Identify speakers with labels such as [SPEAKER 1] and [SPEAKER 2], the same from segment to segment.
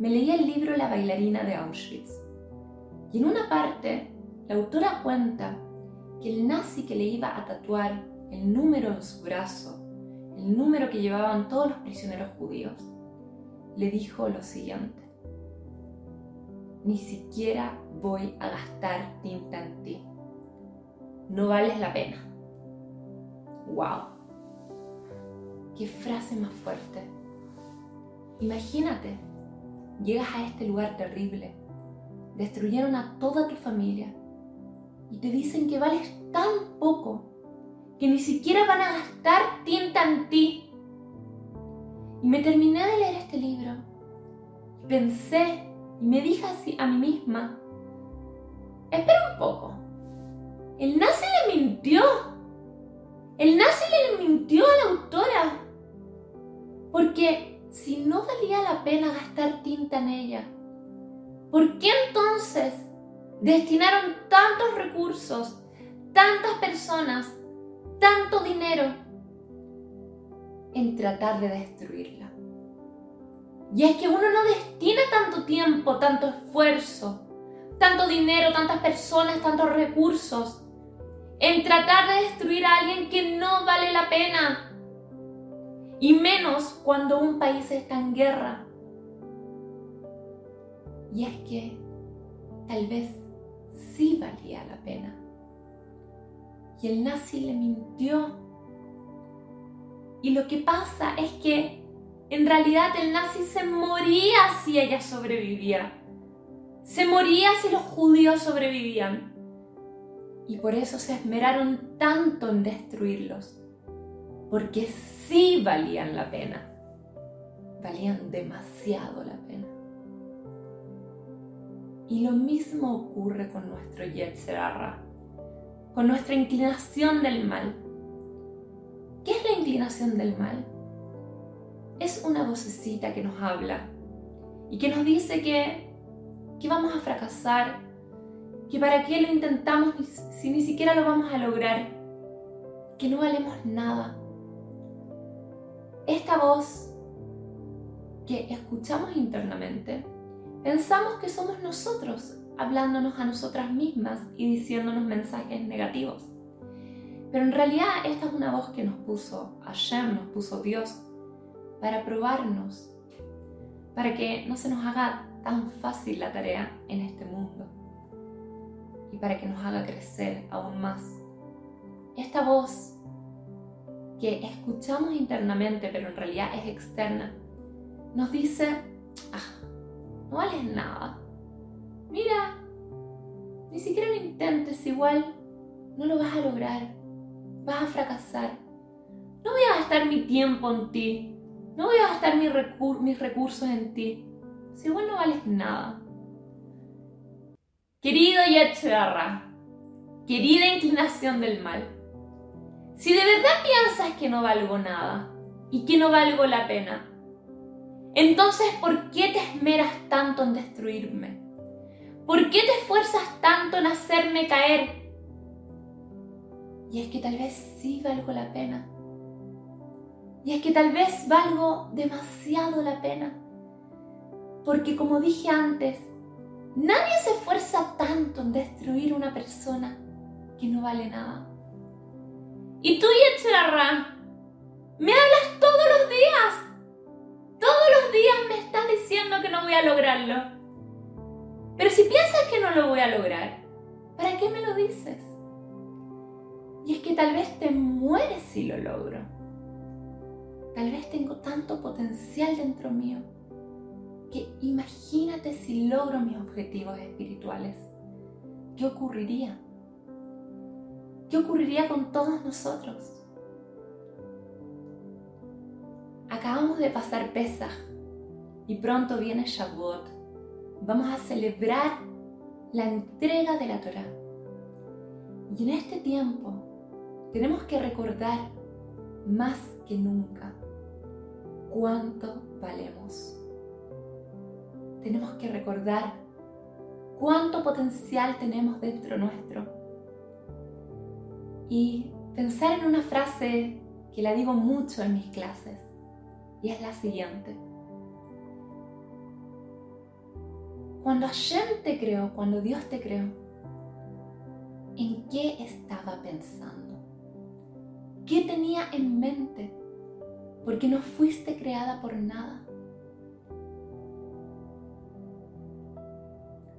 [SPEAKER 1] me leía el libro La bailarina de Auschwitz. Y en una parte, la autora cuenta que el nazi que le iba a tatuar el número en su brazo, el número que llevaban todos los prisioneros judíos, le dijo lo siguiente. Ni siquiera voy a gastar tinta en ti. No vales la pena. ¡Wow! ¡Qué frase más fuerte! Imagínate Llegas a este lugar terrible, destruyeron a toda tu familia. Y te dicen que vales tan poco que ni siquiera van a gastar tinta en ti. Y me terminé de leer este libro. Y pensé y me dije así a mí misma, espera un poco, el nazi le mintió, el nazi le mintió a la autora, porque si no valía la pena gastar tinta en ella? ¿Por qué entonces destinaron tantos recursos, tantas personas, tanto dinero en tratar de destruirla? Y es que uno no destina tanto tiempo, tanto esfuerzo, tanto dinero, tantas personas, tantos recursos en tratar de destruir a alguien que no vale la pena y menos cuando un país está en guerra. Y es que tal vez sí valía la pena. Y el nazi le mintió. Y lo que pasa es que en realidad el nazi se moría si ella sobrevivía. Se moría si los judíos sobrevivían. Y por eso se esmeraron tanto en destruirlos. Porque sí valían la pena. Valían demasiado la pena. Y lo mismo ocurre con nuestro Yetzerarra, con nuestra inclinación del mal. ¿Qué es la inclinación del mal? Es una vocecita que nos habla y que nos dice que, que vamos a fracasar, que para qué lo intentamos si ni siquiera lo vamos a lograr, que no valemos nada, esta voz que escuchamos internamente, pensamos que somos nosotros hablándonos a nosotras mismas y diciéndonos mensajes negativos. Pero en realidad esta es una voz que nos puso Hashem, nos puso Dios, para probarnos, para que no se nos haga tan fácil la tarea en este mundo y para que nos haga crecer aún más. Esta voz que escuchamos internamente, pero en realidad es externa, nos dice, ah, no vales nada. Mira, ni siquiera lo intentes, igual no lo vas a lograr, vas a fracasar. No voy a gastar mi tiempo en ti, no voy a gastar mis recursos en ti, si igual no vales nada. Querido Yetcherra, querida inclinación del mal, si de verdad piensas que no valgo nada y que no valgo la pena, entonces ¿por qué te esmeras tanto en destruirme? ¿Por qué te esfuerzas tanto en hacerme caer? Y es que tal vez sí valgo la pena. Y es que tal vez valgo demasiado la pena. Porque como dije antes, nadie se esfuerza tanto en destruir una persona que no vale nada. Y tú, Yetzirarra, me hablas todos los días. Todos los días me estás diciendo que no voy a lograrlo. Pero si piensas que no lo voy a lograr, ¿para qué me lo dices? Y es que tal vez te mueres si lo logro. Tal vez tengo tanto potencial dentro mío que imagínate si logro mis objetivos espirituales. ¿Qué ocurriría? ¿Qué ocurriría con todos nosotros? Acabamos de pasar Pesach y pronto viene Shavuot. Vamos a celebrar la entrega de la Torah. Y en este tiempo tenemos que recordar más que nunca cuánto valemos. Tenemos que recordar cuánto potencial tenemos dentro nuestro y pensar en una frase que la digo mucho en mis clases y es la siguiente. Cuando Hashem te creó, cuando Dios te creó, ¿en qué estaba pensando? ¿Qué tenía en mente? Porque no fuiste creada por nada.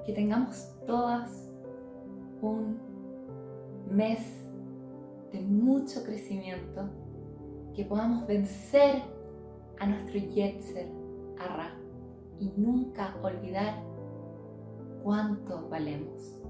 [SPEAKER 1] Que tengamos todas un mes de mucho crecimiento, que podamos vencer a nuestro Yetzer Arra y nunca olvidar cuánto valemos.